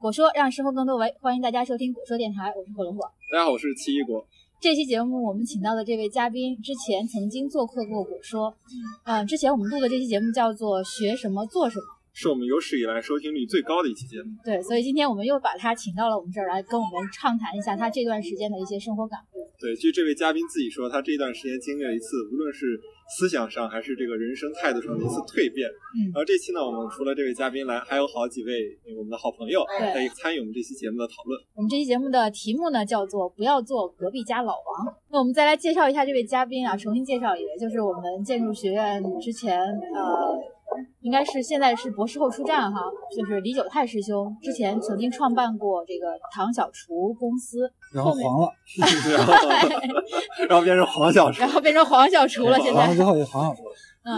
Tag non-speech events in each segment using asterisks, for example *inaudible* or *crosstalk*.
果说让生活更多维，欢迎大家收听果说电台，我是火龙果。大家好，我是奇异果。这期节目我们请到的这位嘉宾之前曾经做客过果说，嗯、之前我们录的这期节目叫做学什么做什么。是我们有史以来收听率最高的一期节目。对，所以今天我们又把他请到了我们这儿来，跟我们畅谈一下他这段时间的一些生活感悟。对，据这位嘉宾自己说，他这段时间经历了一次，无论是思想上还是这个人生态度上的一次蜕变。嗯然后这期呢，我们除了这位嘉宾来，还有好几位我们的好朋友对可以参与我们这期节目的讨论。我们这期节目的题目呢叫做“不要做隔壁家老王”。那我们再来介绍一下这位嘉宾啊，重新介绍一位，就是我们建筑学院之前呃，应该是现在是博士后出战哈，就是李九泰师兄，之前曾经创办过这个唐小厨公司，然后黄了 *laughs* *laughs* 然后，然后变成黄小厨然。后变成黄小厨了，现在黄了之后就黄小厨了。嗯，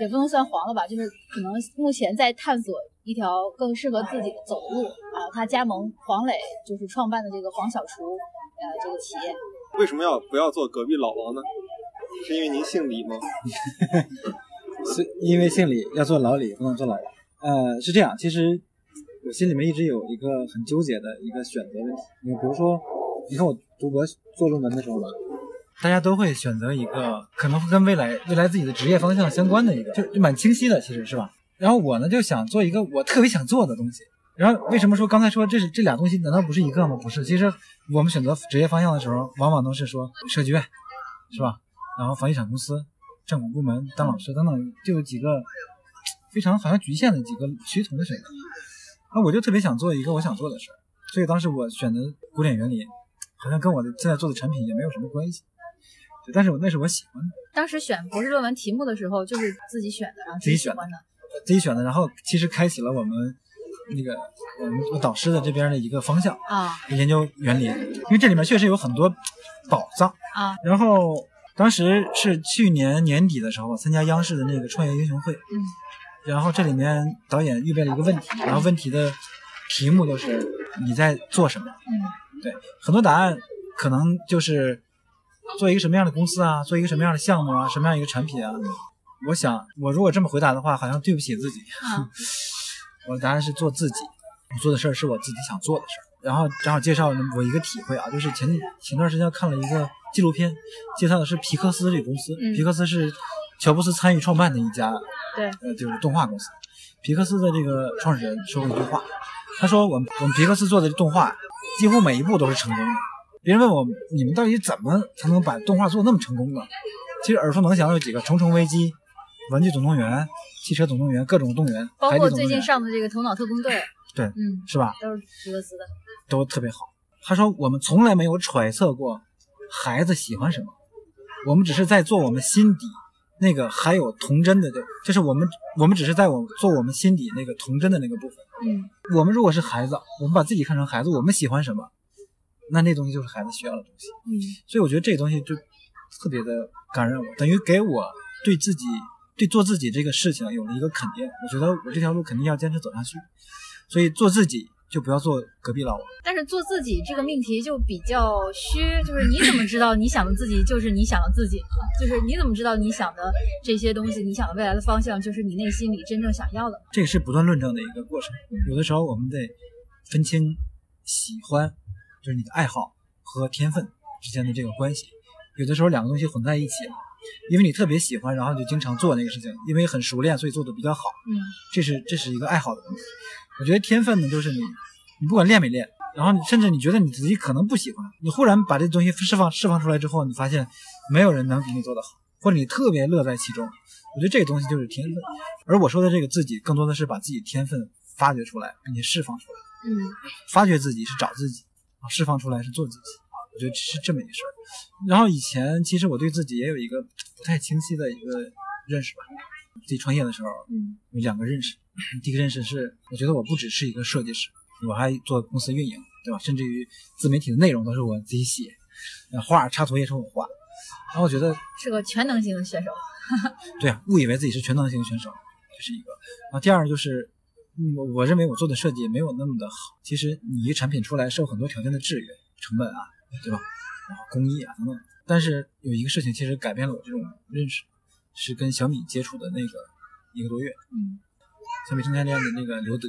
也不能算黄了吧，就是可能目前在探索一条更适合自己的走路啊。他加盟黄磊，就是创办的这个黄小厨呃这个企业。为什么要不要做隔壁老王呢？是因为您姓李吗？*laughs* 是因为姓李要做老李，不能做老王。呃，是这样，其实我心里面一直有一个很纠结的一个选择问题。你比如说，你看我读博做论文的时候吧，大家都会选择一个可能会跟未来未来自己的职业方向相关的一个，就就蛮清晰的，其实是吧？然后我呢就想做一个我特别想做的东西。然后为什么说刚才说这是这俩东西难道不是一个吗？不是，其实我们选择职业方向的时候，往往都是说设计院，是吧？然后房地产公司、政府部门当老师等等，就有几个非常好像局限的几个趋同的选择。那我就特别想做一个我想做的事儿，所以当时我选的古典原理，好像跟我的现在做的产品也没有什么关系。对，但是我那是我喜欢的，当时选博士论文题目的时候，就是自己选的，然后自己选的。自己选的，然后其实开启了我们那个我们我导师的这边的一个方向，啊研究原理，因为这里面确实有很多宝藏。啊，然后当时是去年年底的时候参加央视的那个创业英雄会，嗯，然后这里面导演预备了一个问题，然后问题的题目就是你在做什么？嗯对，很多答案可能就是做一个什么样的公司啊，做一个什么样的项目啊，什么样一个产品啊。我想，我如果这么回答的话，好像对不起自己。啊 *laughs* 我的答案是做自己，我做的事儿是我自己想做的事儿。然后正好介绍我一个体会啊，就是前前段时间看了一个纪录片，介绍的是皮克斯这个公司。嗯皮克斯是乔布斯参与创办的一家对，呃，就是动画公司。皮克斯的这个创始人说过一句话，他说我们我们皮克斯做的动画几乎每一部都是成功的。别人问我你们到底怎么才能把动画做那么成功呢？其实耳熟能详的有几个：《重重危机》《玩具总动员》《汽车总动员》各种动员，包括最近上的这个《头脑特工队》，对嗯，是吧？都是皮克斯的。都特别好。他说我们从来没有揣测过孩子喜欢什么，我们只是在做我们心底那个还有童真的，就是我们我们只是在我做我们心底那个童真的那个部分。嗯我们如果是孩子，我们把自己看成孩子，我们喜欢什么，那那东西就是孩子需要的东西。嗯所以我觉得这个东西就特别的感染我，等于给我对自己对做自己这个事情有了一个肯定。我觉得我这条路肯定要坚持走下去，所以做自己就不要做隔壁老王。但是做自己这个命题就比较虚，就是你怎么知道你想的自己就是你想的自己呢？就是你怎么知道你想的这些东西，你想的未来的方向就是你内心里真正想要的呢？这个是不断论证的一个过程。有的时候我们得分清喜欢，就是你的爱好和天分之间的这个关系。有的时候两个东西混在一起了，因为你特别喜欢，然后就经常做那个事情，因为很熟练，所以做的比较好。嗯这是这是一个爱好的问题。我觉得天分呢，就是你你不管练没练，然后你甚至你觉得你自己可能不喜欢，你忽然把这东西释放释放出来之后，你发现没有人能比你做得好，或者你特别乐在其中。我觉得这个东西就是天分，而我说的这个自己，更多的是把自己天分发掘出来，并且释放出来。嗯发掘自己是找自己，啊，释放出来是做自己。我觉得是这么一个事儿。然后以前其实我对自己也有一个不太清晰的一个认识吧。自己创业的时候嗯有两个认识，第一个认识是我觉得我不只是一个设计师，我还做公司运营，对吧？甚至于自媒体的内容都是我自己写，呃画插图也是我画。然后我觉得是个全能型的选手。对啊，误以为自己是全能型选手，这是一个。然后第二就是，嗯，我我认为我做的设计没有那么的好。其实你一个产品出来受很多条件的制约，成本啊，对吧？然后工艺啊等等。但是有一个事情其实改变了我这种认识，是跟小米接触的那个一个多月，嗯小米生态链的那个刘德，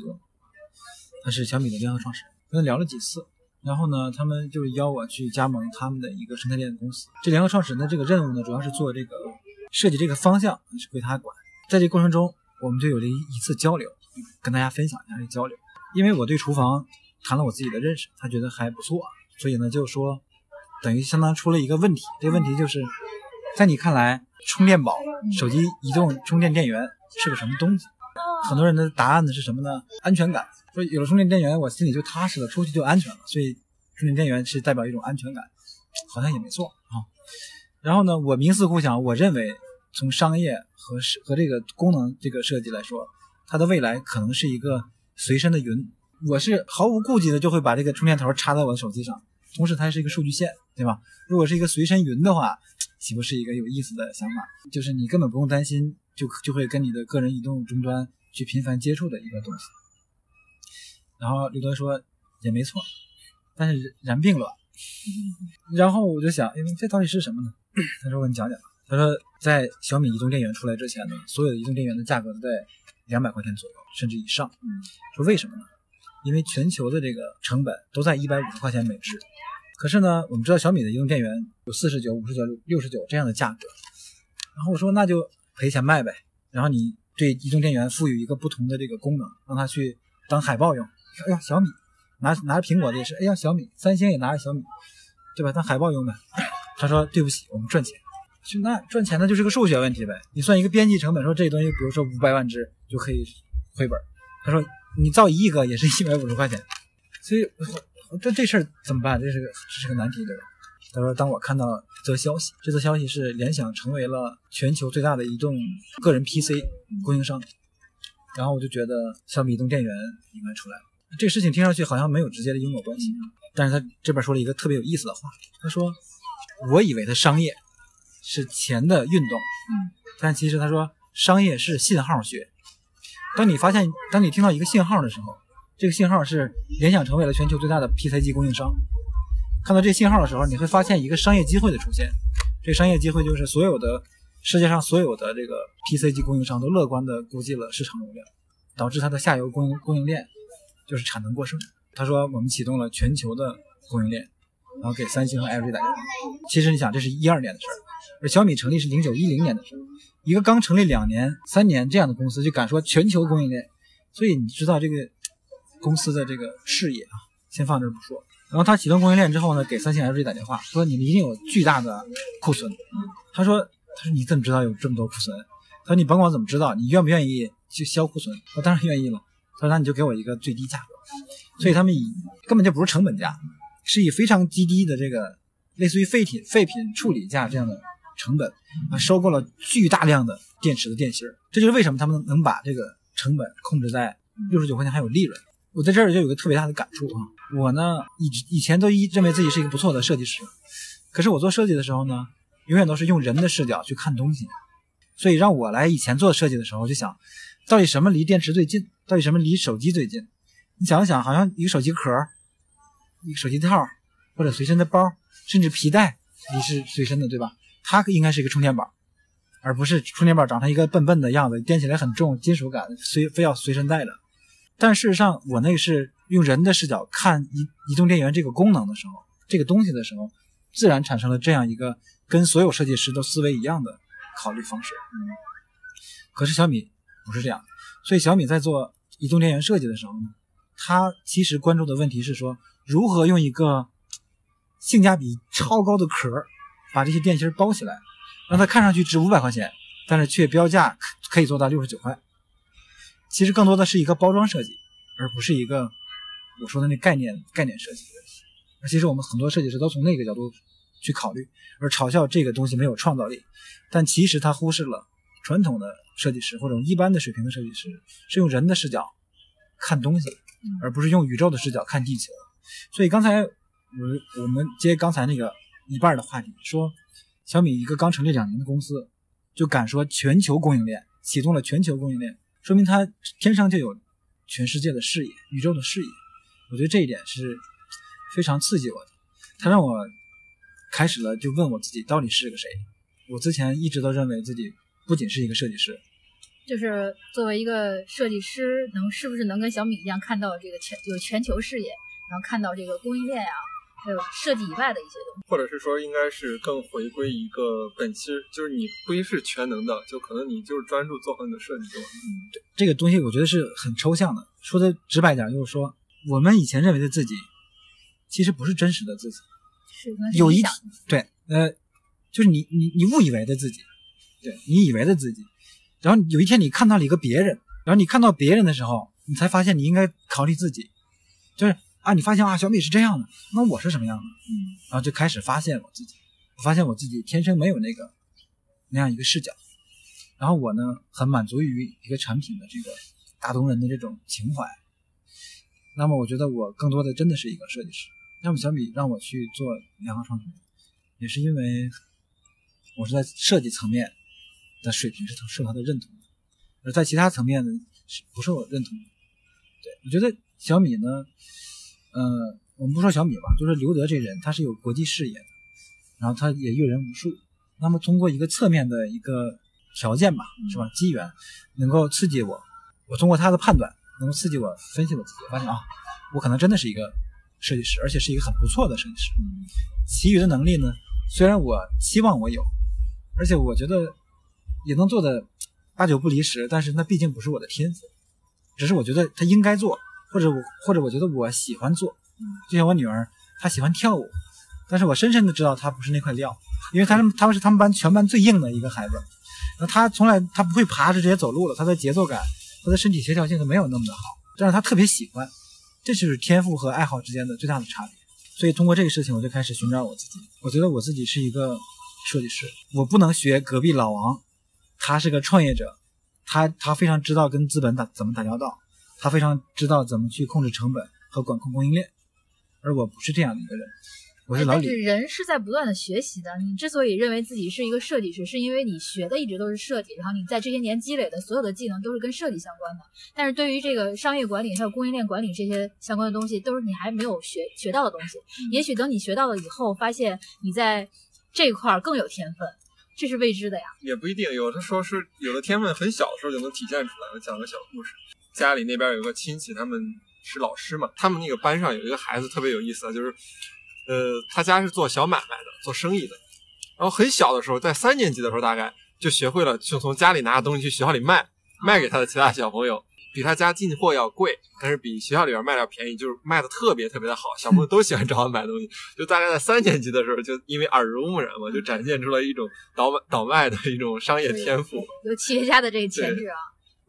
他是小米的联合创始人，跟他聊了几次，然后呢，他们就邀我去加盟他们的一个生态链的公司。这联合创始人的这个任务呢，主要是做这个设计这个方向是归他管。在这过程中，我们就有了一一次交流，跟大家分享一下这交流。因为我对厨房谈了我自己的认识，他觉得还不错，所以呢，就说等于相当出了一个问题。这个问题就是，在你看来，充电宝、手机移动充电电源是个什么东西？很多人的答案呢是什么呢？安全感，说有了充电电源，我心里就踏实了，出去就安全了。所以充电电源是代表一种安全感，好像也没错啊。然后呢，我冥思苦想，我认为从商业和和这个功能这个设计来说，它的未来可能是一个随身的云。我是毫无顾忌的就会把这个充电头插在我的手机上，同时它是一个数据线，对吧？如果是一个随身云的话，岂不是一个有意思的想法？就是你根本不用担心，就就会跟你的个人移动终端。去频繁接触的一个东西，然后刘德说也没错，但是然并卵。然后我就想，因为，这到底是什么呢？他说我给你讲讲。他说在小米移动电源出来之前呢，所有的移动电源的价格都在两百块钱左右，甚至以上。说为什么呢？因为全球的这个成本都在一百五十块钱每只。可是呢，我们知道小米的移动电源有四十九、五十九、六十九这样的价格。然后我说那就赔钱卖呗。然后你。对移动电源赋予一个不同的这个功能，让它去当海报用。哎呀，小米拿拿着苹果的也是，哎呀，小米，三星也拿着小米，对吧？当海报用的。他说对不起，我们赚钱。就那赚钱那就是个数学问题呗。你算一个边际成本，说这东西，比如说五百万只就可以回本。他说你造一亿个也是一百五十块钱。所以这这事儿怎么办？这是个这是个难题，对吧？他说：“当我看到一则消息，这则消息是联想成为了全球最大的移动个人 PC 供应商，然后我就觉得小米移动电源应该出来了。这个事情听上去好像没有直接的因果关系，但是他这边说了一个特别有意思的话。他说：我以为的商业是钱的运动，嗯，但其实他说商业是信号学。当你发现，当你听到一个信号的时候，这个信号是联想成为了全球最大的 PC 机供应商。”看到这信号的时候，你会发现一个商业机会的出现。这商业机会就是所有的世界上所有的这个 PC 机供应商都乐观的估计了市场容量，导致它的下游供应供应链就是产能过剩。他说我们启动了全球的供应链，然后给三星和 LG 打电话。其实你想，这是一二年的事儿，而小米成立是零九一零年的事儿。一个刚成立两年、三年这样的公司就敢说全球供应链，所以你知道这个公司的这个视野啊，先放这不说。然后他启动供应链之后呢，给三星、LG 打电话，说你们一定有巨大的库存。他说：“他说你怎么知道有这么多库存？他说你甭管怎么知道，你愿不愿意去销库存？我当然愿意了。他说那你就给我一个最低价格。所以他们以根本就不是成本价，是以非常极低的这个类似于废品废品处理价这样的成本啊，收购了巨大量的电池的电芯儿。这就是为什么他们能把这个成本控制在六十九块钱还有利润。我在这儿就有个特别大的感触啊。”我呢，以以前都一认为自己是一个不错的设计师，可是我做设计的时候呢，永远都是用人的视角去看东西，所以让我来以前做设计的时候，就想，到底什么离电池最近？到底什么离手机最近？你想一想，好像一个手机壳、一个手机套或者随身的包，甚至皮带你是随身的，对吧？它应该是一个充电宝，而不是充电宝长成一个笨笨的样子，掂起来很重，金属感，随非要随身带着。但事实上，我那个是。用人的视角看移移动电源这个功能的时候，这个东西的时候，自然产生了这样一个跟所有设计师都思维一样的考虑方式。嗯，可是小米不是这样，所以小米在做移动电源设计的时候呢，它其实关注的问题是说，如何用一个性价比超高的壳把这些电芯包起来，让它看上去值五百块钱，但是却标价可以做到六十九块。其实更多的是一个包装设计，而不是一个。我说的那概念概念设计，而其实我们很多设计师都从那个角度去考虑，而嘲笑这个东西没有创造力。但其实他忽视了传统的设计师或者一般的水平的设计师是用人的视角看东西，而不是用宇宙的视角看地球。所以刚才我我们接刚才那个一半的话题，说小米一个刚成立两年的公司就敢说全球供应链启动了全球供应链，说明他天生就有全世界的视野、宇宙的视野。我觉得这一点是非常刺激我的，他让我开始了就问我自己到底是个谁。我之前一直都认为自己不仅是一个设计师，就是作为一个设计师，能是不是能跟小米一样看到这个全有全球视野，然后看到这个供应链啊、还有设计以外的一些东西。或者是说应该是更回归一个本期，就是你不一是全能的，就可能你就是专注做好你的设计就完了。这个东西我觉得是很抽象的。说的直白点，就是说我们以前认为的自己，其实不是真实的自己。是有一对，呃，就是你你你误以为的自己，对你以为的自己，然后有一天你看到了一个别人，然后你看到别人的时候，你才发现你应该考虑自己，就是啊，你发现啊，小米是这样的，那我是什么样的？嗯然后就开始发现我自己，我发现我自己天生没有那个那样一个视角，然后我呢很满足于一个产品的这个打动人的这种情怀，那么我觉得我更多的真的是一个设计师。那么小米让我去做联合创始人，也是因为我是在设计层面的水平是受他的认同的，而在其他层面呢是不受我认同的。对我觉得小米呢，呃，我们不说小米吧，就是刘德这人，他是有国际视野的，然后他也阅人无数。那么通过一个侧面的一个条件吧，是吧？机缘能够刺激我，我通过他的判断能够刺激我分析我自己，发现啊，我可能真的是一个设计师，而且是一个很不错的设计师。其余的能力呢，虽然我期望我有，而且我觉得也能做的八九不离十，但是那毕竟不是我的天赋，只是我觉得他应该做，或者我或者我觉得我喜欢做。就像我女儿，她喜欢跳舞，但是我深深的知道她不是那块料，因为她是他们是他们班全班最硬的一个孩子，那她从来她不会爬，是直接走路了，她的节奏感，她的身体协调性都没有那么的好，但是她特别喜欢，这就是天赋和爱好之间的最大的差别。所以通过这个事情，我就开始寻找我自己。我觉得我自己是一个设计师，我不能学隔壁老王，他是个创业者，他他非常知道跟资本打怎么打交道，他非常知道怎么去控制成本和管控供应链，而我不是这样的一个人，我是老李哎但是。人是在不断的学习的。你之所以认为自己是一个设计师，是因为你学的一直都是设计，然后你在这些年积累的所有的技能都是跟设计相关的。但是对于这个商业管理还有供应链管理这些相关的东西，都是你还没有学学到的东西。也许等你学到了以后，发现你在这一块儿更有天分，这是未知的呀。也不一定，有的时候是有的天分很小的时候就能体现出来。我讲个小故事，家里那边有个亲戚，他们是老师嘛，他们那个班上有一个孩子特别有意思啊，就是，呃，他家是做小买卖的，做生意的，然后很小的时候，在三年级的时候大概就学会了，就从家里拿着东西去学校里卖，卖给他的其他小朋友。比他家进货要贵，但是比学校里边卖的要便宜，就是卖的特别特别的好，小朋友都喜欢找他买东西。就大概在三年级的时候，就因为耳濡目染嘛，就展现出了一种倒卖倒卖的一种商业天赋。有企业家的这个潜质啊。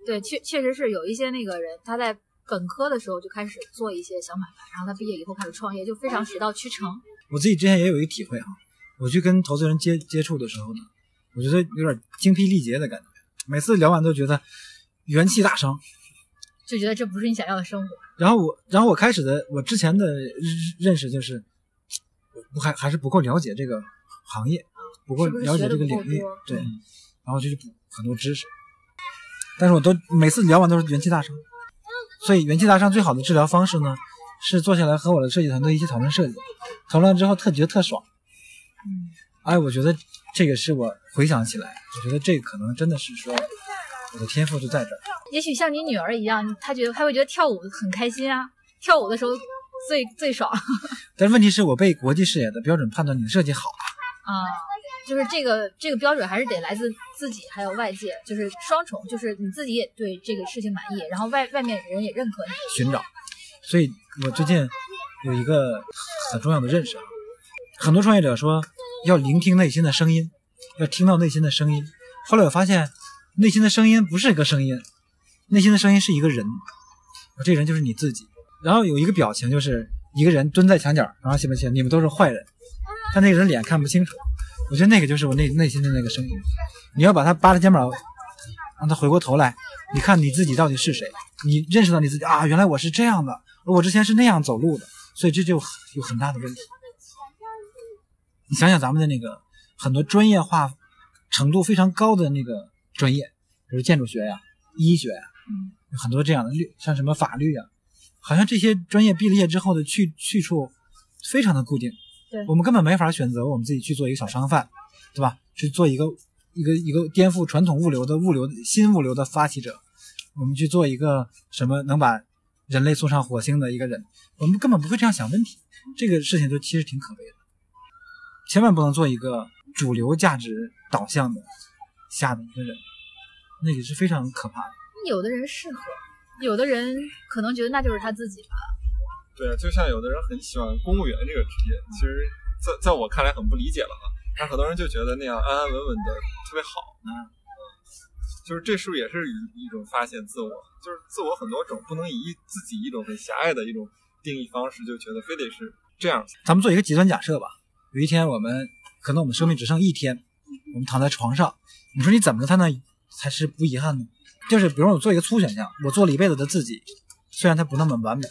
对，确确实是有一些那个人，他在本科的时候就开始做一些小买卖，然后他毕业以后开始创业，就非常水到渠成。我自己之前也有一个体会哈，我去跟投资人接接触的时候呢，我觉得有点精疲力竭的感觉，每次聊完都觉得元气大伤。就觉得这不是你想要的生活。然后我，然后我开始的我之前的认识就是，我还还是不够了解这个行业，不够了解这个领域多，对，然后就去补很多知识。但是我都每次聊完都是元气大伤，所以元气大伤最好的治疗方式呢，是坐下来和我的设计团队一起讨论设计，讨论之后特觉得特爽。嗯，哎，我觉得这个是我回想起来，我觉得这可能真的是说我的天赋就在这儿。也许像你女儿一样，她觉得她会觉得跳舞很开心啊，跳舞的时候最最爽啊。*laughs* 但是问题是我被国际视野的标准判断你的设计好，就是这个这个标准还是得来自自己还有外界，就是双重，就是你自己也对这个事情满意，然后外外面人也认可你。寻找。所以我最近有一个很重要的认识啊，很多创业者说要聆听内心的声音，要听到内心的声音。后来我发现，内心的声音不是一个声音，内心的声音是一个人，这人就是你自己。然后有一个表情就是一个人蹲在墙角，然后写不写你们都是坏人，但那个人脸看不清楚。我觉得那个就是我内内心的那个声音。你要把他扒着肩膀，让他回过头来，你看你自己到底是谁？你认识到你自己啊，原来我是这样的，我之前是那样走路的，所以这就有很大的问题。你想想咱们的那个很多专业化程度非常高的那个专业，比如建筑学呀、医学呀，嗯，有很多这样的律，像什么法律呀，好像这些专业毕了业之后的去去处非常的固定。对我们根本没法选择我们自己去做一个小商贩，对吧？去做一个一个一个颠覆传统物流的物流新物流的发起者，我们去做一个什么能把人类送上火星的一个人，我们根本不会这样想问题。这个事情就其实挺可悲的，千万不能做一个主流价值导向的下的一个人，那也是非常可怕的。有的人适合，有的人可能觉得那就是他自己吧。对，就像有的人很喜欢公务员这个职业，其实在在我看来很不理解了哈。但很多人就觉得那样安安稳稳的特别好，嗯，就是这是不是也是一一种发现自我？就是自我很多种，不能以一自己一种很狭隘的一种定义方式，就觉得非得是这样。咱们做一个极端假设吧，有一天我们可能我们生命只剩一天，我们躺在床上，你说你怎么才能才是不遗憾呢？就是比如我做一个粗选项，我做了一辈子的自己，虽然它不那么完美。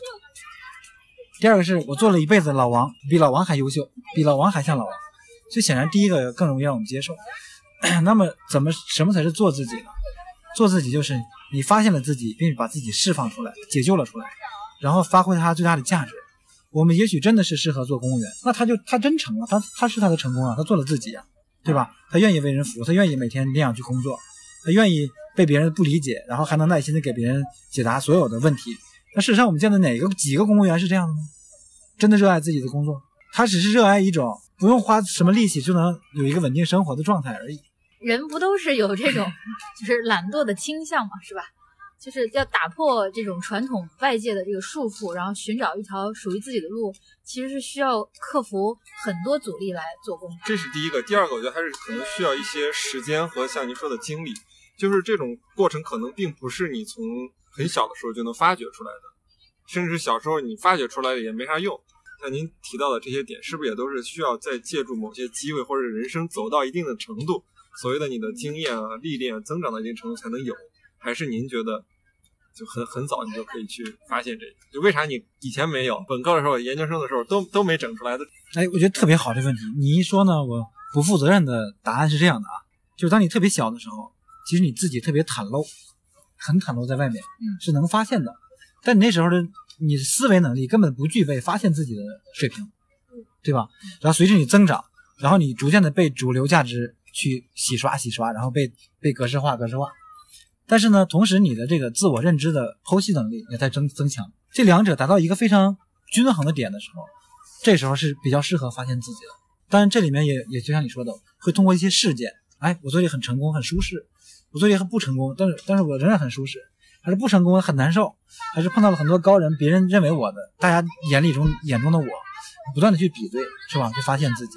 第二个是我做了一辈子老王，比老王还优秀，比老王还像老王。所以显然第一个更容易让我们接受。*coughs* 那么怎么什么才是做自己呢？做自己就是你发现了自己，并把自己释放出来，解救了出来，然后发挥它最大的价值。我们也许真的是适合做公务员，那他就他真成了，他他是他的成功啊，他做了自己啊，对吧？他愿意为人服务，他愿意每天那样去工作，他愿意被别人不理解，然后还能耐心的给别人解答所有的问题。那事实上我们见的哪个几个公务员是这样的呢？真的热爱自己的工作，他只是热爱一种。不用花什么力气就能有一个稳定生活的状态而已。人不都是有这种就是懒惰的倾向嘛，是吧？就是要打破这种传统外界的这个束缚，然后寻找一条属于自己的路，其实是需要克服很多阻力来做工这是第一个，第二个，我觉得还是可能需要一些时间和像您说的精力，就是这种过程可能并不是你从很小的时候就能发掘出来的，甚至小时候你发掘出来的也没啥用。像您提到的这些点，是不是也都是需要再借助某些机会，或者人生走到一定的程度，所谓的你的经验啊、历练增长到一定程度才能有？还是您觉得就很很早你就可以去发现这个？就为啥你以前没有？本科的时候、研究生的时候都都没整出来的？哎，我觉得特别好这问题。你一说呢，我不负责任的答案是这样的啊，就是当你特别小的时候，其实你自己特别袒露，很袒露在外面，嗯，是能发现的。但你那时候的。你的思维能力根本不具备发现自己的水平，对吧？然后随着你增长，然后你逐渐的被主流价值去洗刷洗刷，然后被被格式化格式化。但是呢，同时你的这个自我认知的剖析能力也在增增强。这两者达到一个非常均衡的点的时候，这时候是比较适合发现自己的。当然，这里面也也就像你说的，会通过一些事件，哎，我做的很成功很舒适，我做的很不成功，但是但是我仍然很舒适。还是不成功很难受，还是碰到了很多高人，别人认为我的，大家眼里中眼中的我，不断的去比对，是吧？去发现自己，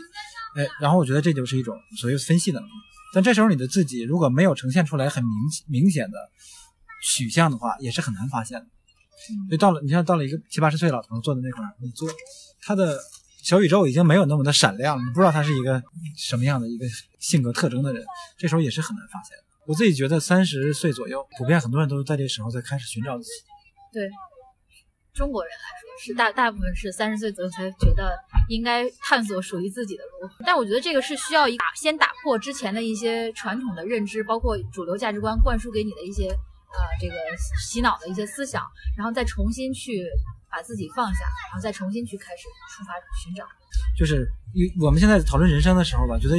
哎，然后我觉得这就是一种所谓分析能力。但这时候你的自己如果没有呈现出来很明明显的取向的话，也是很难发现的。所以到了你像到了一个七八十岁老头子坐在那块儿，你坐，他的小宇宙已经没有那么的闪亮了，你不知道他是一个什么样的一个性格特征的人，这时候也是很难发现的。我自己觉得三十岁左右，普遍很多人都在这个时候在开始寻找自己。对，中国人来说是大大部分是三十岁左右才觉得应该探索属于自己的路。但我觉得这个是需要一打先打破之前的一些传统的认知，包括主流价值观灌输给你的一些呃这个洗脑的一些思想，然后再重新去把自己放下，然后再重新去开始出发寻找。就是，我们现在讨论人生的时候吧，觉得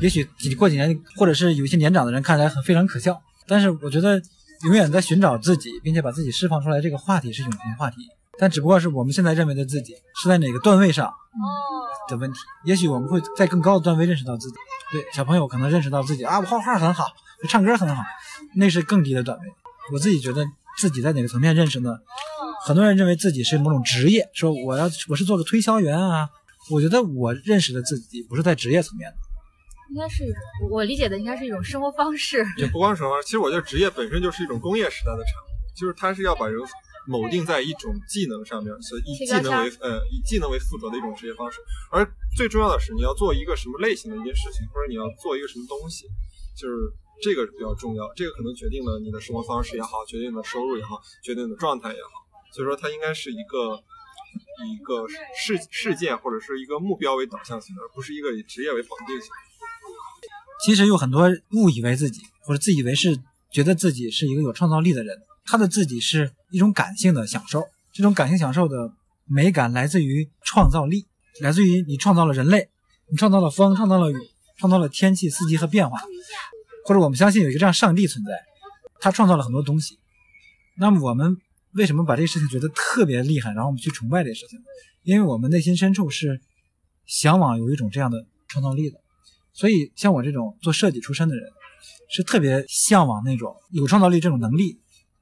也许几过几年，或者是有一些年长的人看来很非常可笑。但是我觉得，永远在寻找自己，并且把自己释放出来，这个话题是永恒话题。但只不过是我们现在认为的自己是在哪个段位上的问题。也许我们会在更高的段位认识到自己。对，小朋友可能认识到自己啊，我画画很好，我唱歌很好，那是更低的段位。我自己觉得自己在哪个层面认识呢？很多人认为自己是某种职业，说我要我是做个推销员啊。我觉得我认识的自己不是在职业层面的，应该是一种我理解的，应该是一种生活方式。也不光是生活，其实我觉得职业本身就是一种工业时代的产物，就是它是要把人铆定在一种技能上面，所以以技能为呃以技能为附着的一种职业方式。而最重要的是，你要做一个什么类型的一件事情，或者你要做一个什么东西，就是这个比较重要。这个可能决定了你的生活方式也好，决定了收入也好，决定了状态也好。所以说，它应该是一个以。一个事事件或者是一个目标为导向型的，而不是一个以职业为绑定型。其实有很多误以为自己或者自以为是觉得自己是一个有创造力的人，他的自己是一种感性的享受。这种感性享受的美感来自于创造力，来自于你创造了人类，你创造了风，创造了雨，创造了天气、四季和变化。或者我们相信有一个这样上帝存在，他创造了很多东西。那么我们为什么把这个事情觉得特别厉害，然后我们去崇拜这个事情？因为我们内心深处是向往有一种这样的创造力的。所以像我这种做设计出身的人，是特别向往那种有创造力这种能力，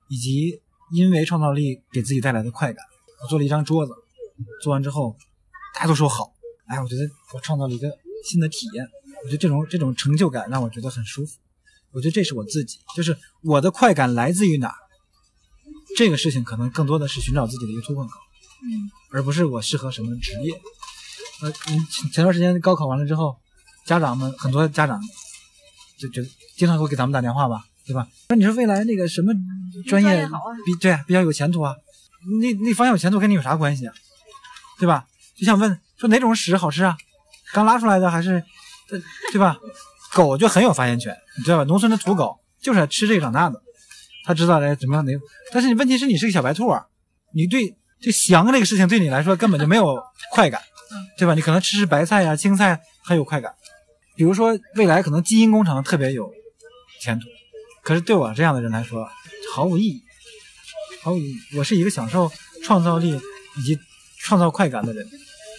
以及因为创造力给自己带来的快感。我做了一张桌子，做完之后大家都说好，哎，我觉得我创造了一个新的体验。我觉得这种这种成就感让我觉得很舒服。我觉得这是我自己，就是我的快感来自于哪儿？这个事情可能更多的是寻找自己的一个突破口，嗯，而不是我适合什么职业。呃，嗯，前段时间高考完了之后，家长们很多家长就就经常会给咱们打电话吧，对吧？说你说未来那个什么专业比对比较有前途啊？那那方向有前途跟你有啥关系啊？对吧？就想问说哪种屎好吃啊？刚拉出来的还是呃对吧？狗就很有发言权，你知道吧？农村的土狗就是吃这个长大的，他知道来怎么样哪。但是你问题是你是个小白兔啊，你对就翔这个事情对你来说根本就没有快感，对吧？你可能吃吃白菜呀、青菜很有快感。比如说未来可能基因工程特别有前途，可是对我这样的人来说毫无意义，毫无意义。我是一个享受创造力以及创造快感的人，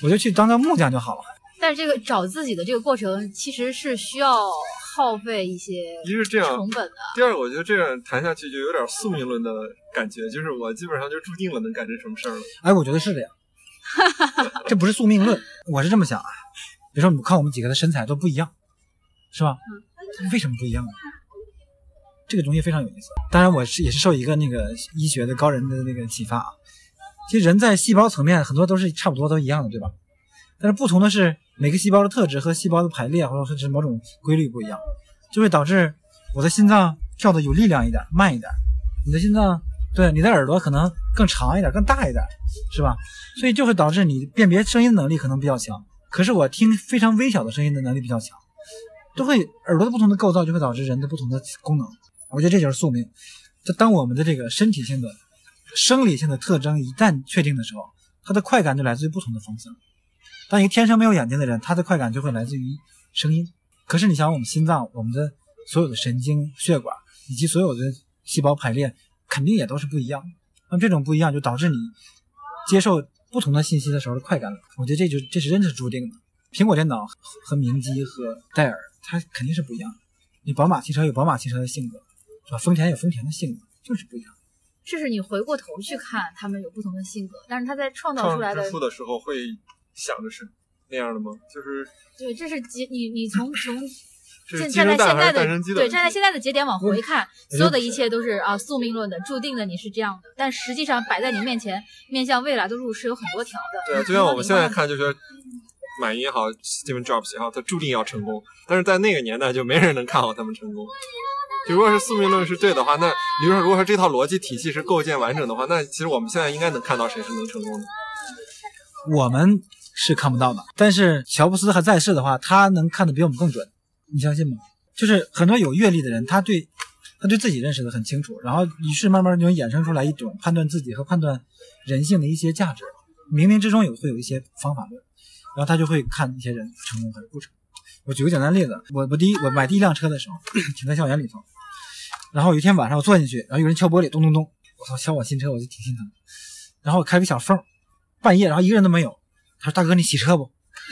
我就去当个木匠就好了。但是这个找自己的这个过程，其实是需要耗费一些一是这样成本的。第二，我觉得这样谈下去就有点宿命论的感觉，就是我基本上就注定了能干成什么事儿了。哎，我觉得是这样，*laughs* 这不是宿命论，我是这么想啊。比如说，你看我们几个的身材都不一样，是吧？为什么不一样呢？这个东西非常有意思。当然，我是也是受一个那个医学的高人的那个启发啊。其实人在细胞层面很多都是差不多都一样的，对吧？但是不同的是每个细胞的特质和细胞的排列，或者说是某种规律不一样，就会导致我的心脏跳的有力量一点，慢一点。你的心脏对你的耳朵可能更长一点，更大一点，是吧？所以就会导致你辨别声音能力可能比较强。可是我听非常微小的声音的能力比较强，都会耳朵的不同的构造就会导致人的不同的功能。我觉得这就是宿命。就当我们的这个身体性的、生理性的特征一旦确定的时候，它的快感就来自于不同的方向。当一个天生没有眼睛的人，他的快感就会来自于声音。可是你想，我们心脏、我们的所有的神经、血管以及所有的细胞排列，肯定也都是不一样的。那么这种不一样，就导致你接受不同的信息的时候的快感。我觉得这就这是真的是注定的。苹果电脑和明基和戴尔，它肯定是不一样的。你宝马汽车有宝马汽车的性格，是吧？丰田有丰田的性格，就是不一样。这是你回过头去看，他们有不同的性格，但是他在创造出来的的时候会想着是那样的吗？就是对，这是节你你从从 *laughs* 现站在现在的对？站在现在的节点往回看，我所有的一切都是啊宿命论的，注定的你是这样的。但实际上摆在你面前，面向未来的路是有很多条的。对啊，就像我们现在看，就说马云也好，Steve Jobs 也好，他注定要成功，但是在那个年代就没人能看好他们成功。就如果是宿命论是对的话，那比如说如果说这套逻辑体系是构建完整的话，那其实我们现在应该能看到谁是能成功的。我们是看不到的，但是乔布斯还在世的话，他能看得比我们更准，你相信吗？就是很多有阅历的人，他对他对自己认识的很清楚，然后于是慢慢就衍生出来一种判断自己和判断人性的一些价值，冥冥之中有会有一些方法论，然后他就会看一些人成功还是不成功。我举个简单例子，我我第一我买第一辆车的时候，停在校园里头，然后有一天晚上我坐进去，然后有人敲玻璃，咚咚咚，我操，敲我新车，我就挺心疼。然后我开个小缝，半夜，然后一个人都没有。他说：“大哥，你洗车不？” *laughs*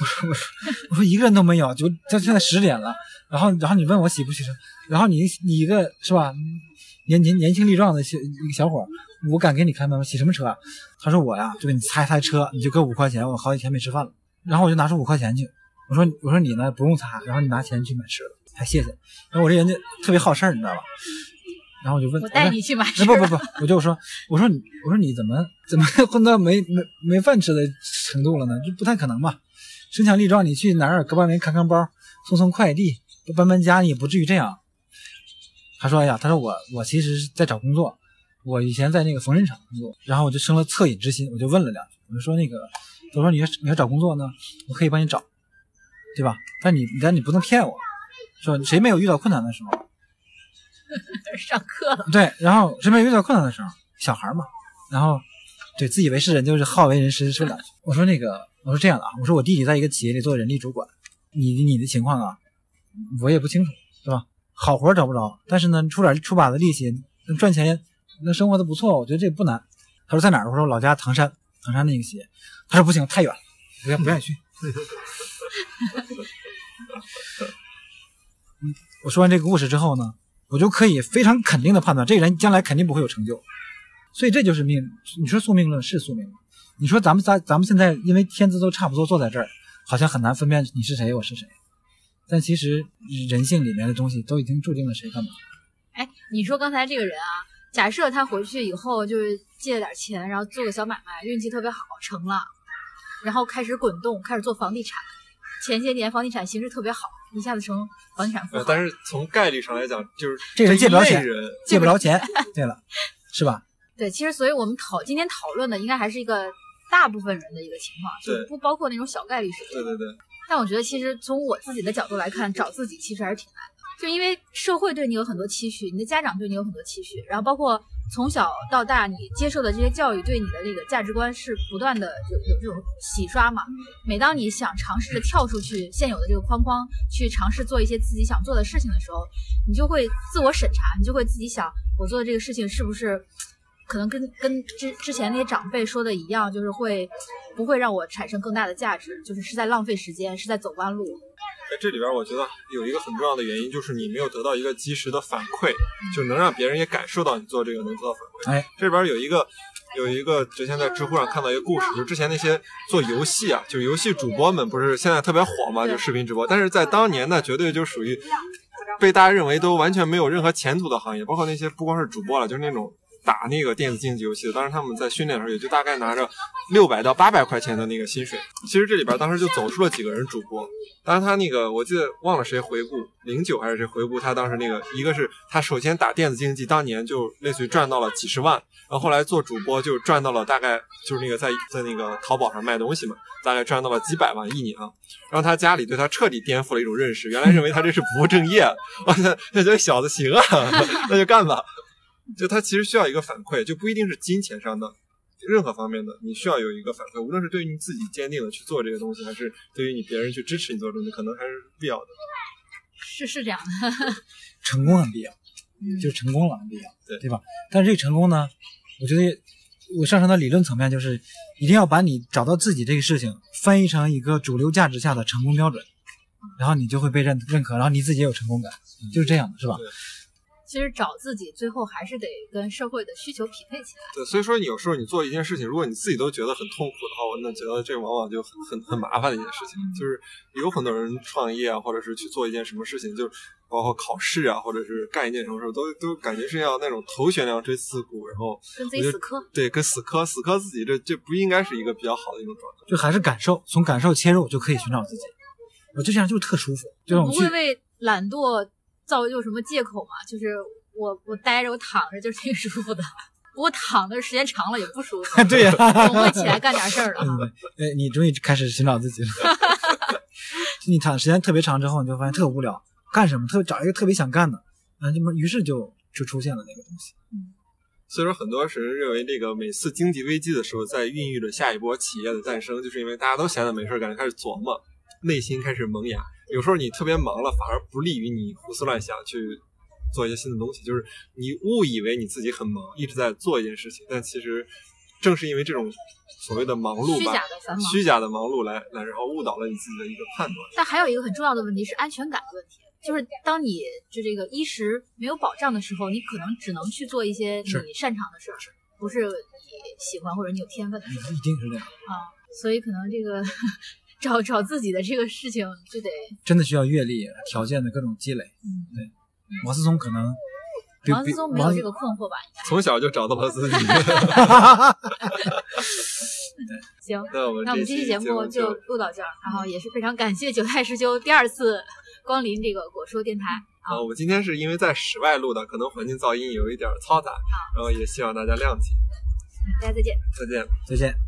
我说：“我说我说一个人都没有，就这现在十点了。然后然后你问我洗不洗车？然后你你一个是吧，年年年轻力壮的小一个小伙，我敢给你开门吗？洗什么车啊？他说我呀，就给你擦一擦车，你就给五块钱，我好几天没吃饭了。然后我就拿出五块钱去，我说我说你呢不用擦，然后你拿钱去买吃的，还谢谢。然后我这人就特别好事儿，你知道吧？然后我就问，我带你去买吃的。那不不不，我就说，我说你，我说你怎么怎么混到没没没饭吃的程度了呢？这不太可能吧？身强力壮，你去哪儿搁外面看看包，送送快递，搬搬家，你也不至于这样。他说，哎呀，他说我我其实是在找工作，我以前在那个缝纫厂工作，然后我就生了恻隐之心，我就问了两句，我就说那个，我说你要你要找工作呢，我可以帮你找，对吧？但你但你不能骗我，说谁没有遇到困难的时候？*laughs* 上课了，对，然后身边遇到困难的时候，小孩嘛，然后对自以为是人就是好为人师，说两句。我说那个，我说这样的啊，我说我弟弟在一个企业里做人力主管，你你的情况啊，我也不清楚，对吧？好活找不着，但是呢，出点出把子力气能赚钱，能生活的不错，我觉得这不难。他说在哪儿？我说老家唐山，唐山那个企业。他说不行，太远了，不愿不愿意去。*laughs* 嗯，我说完这个故事之后呢，我就可以非常肯定的判断，这个人将来肯定不会有成就。所以这就是命。你说宿命论是宿命论，你说咱们仨，咱们现在因为天资都差不多，坐在这儿，好像很难分辨你是谁，我是谁。但其实人性里面的东西都已经注定了谁干嘛。哎，你说刚才这个人啊，假设他回去以后就是借了点钱，然后做个小买卖，运气特别好，成了，然后开始滚动，开始做房地产。前些年房地产形势特别好，一下子成房地产富豪。但是从概率上来讲，就是这人借不着钱，借不着钱。对了，是吧？*laughs* 对，其实所以我们讨今天讨论的应该还是一个大部分人的一个情况，就不包括那种小概率事件。对对对。但我觉得其实从我自己的角度来看，找自己其实还是挺难的，就因为社会对你有很多期许，你的家长对你有很多期许，然后包括从小到大你接受的这些教育对你的这个价值观是不断的有有这种洗刷嘛。每当你想尝试着跳出去现有的这个框框，去尝试做一些自己想做的事情的时候，你就会自我审查，你就会自己想，我做的这个事情是不是？可能跟跟之之前那些长辈说的一样，就是会不会让我产生更大的价值，就是是在浪费时间，是在走弯路。在这里边，我觉得有一个很重要的原因，就是你没有得到一个及时的反馈，就能让别人也感受到你做这个能得到反馈。哎，这边有一个有一个之前在知乎上看到一个故事，就是之前那些做游戏啊，就游戏主播们不是现在特别火嘛，就视频直播，但是在当年呢，绝对就属于被大家认为都完全没有任何前途的行业，包括那些不光是主播了，就是那种。打那个电子竞技游戏的，当时他们在训练的时候，也就大概拿着六百到八百块钱的那个薪水。其实这里边当时就走出了几个人主播，当然他那个我记得忘了谁回顾零九还是谁回顾他当时那个，一个是他首先打电子竞技当年就类似于赚到了几十万，然后后来做主播就赚到了大概就是那个在在那个淘宝上卖东西嘛，大概赚到了几百万一年。然后他家里对他彻底颠覆了一种认识，原来认为他这是不务正业，我操，那这小子行啊，那就干吧。*laughs* 就他其实需要一个反馈，就不一定是金钱上的，任何方面的，你需要有一个反馈，无论是对于你自己坚定的去做这个东西，还是对于你别人去支持你做东西，可能还是必要的。是是这样的，*laughs* 成功很必要，就成功了很必要，对对吧？但是这个成功呢，我觉得我上升到理论层面，就是一定要把你找到自己这个事情翻译成一个主流价值下的成功标准，然后你就会被认认可，然后你自己也有成功感，就是这样的，是吧？其实找自己，最后还是得跟社会的需求匹配起来。对，所以说你有时候你做一件事情，如果你自己都觉得很痛苦的话，我那觉得这往往就很很很麻烦的一件事情。就是有很多人创业啊，或者是去做一件什么事情，就包括考试啊，或者是干一件什么事，都都感觉是要那种头悬梁锥刺股，然后跟自己死磕。对，跟死磕死磕自己，这这不应该是一个比较好的一种状态。就还是感受，从感受切入就可以寻找自己。我就这样，就是特舒服。就不会为懒惰造就什么借口嘛？就是。我我待着，我躺着就挺舒服的。我躺的时间长了也不舒服。*laughs* 对呀，总会起来干点事儿的。*laughs* 哎，你终于开始寻找自己了。*laughs* 你躺时间特别长之后，你就发现特无聊，干什么特找一个特别想干的，嗯，就于是就就出现了那个东西。嗯。所以说，很多人认为这个每次经济危机的时候，在孕育着下一波企业的诞生，就是因为大家都闲着没事干，开始琢磨，内心开始萌芽。有时候你特别忙了，反而不利于你胡思乱想去。做一些新的东西，就是你误以为你自己很忙，一直在做一件事情，但其实正是因为这种所谓的忙碌吧，虚假的忙碌来来，然后误导了你自己的一个判断。但还有一个很重要的问题是安全感的问题，就是当你就这个衣食没有保障的时候，你可能只能去做一些你擅长的事儿，不是你喜欢或者你有天分的事儿，一定是这样啊。所以可能这个找找自己的这个事情就得真的需要阅历条件的各种积累，嗯，对。王思聪可能，王思聪没有这个困惑吧？从小就找到了自己。*laughs* *laughs* 行，那我们那我们这期节目就录到这儿，然后也是非常感谢九太师兄第二次光临这个果说电台。啊，我们今天是因为在室外录的，可能环境噪音有一点嘈杂，然后也希望大家谅解。大家再见。再见。再见。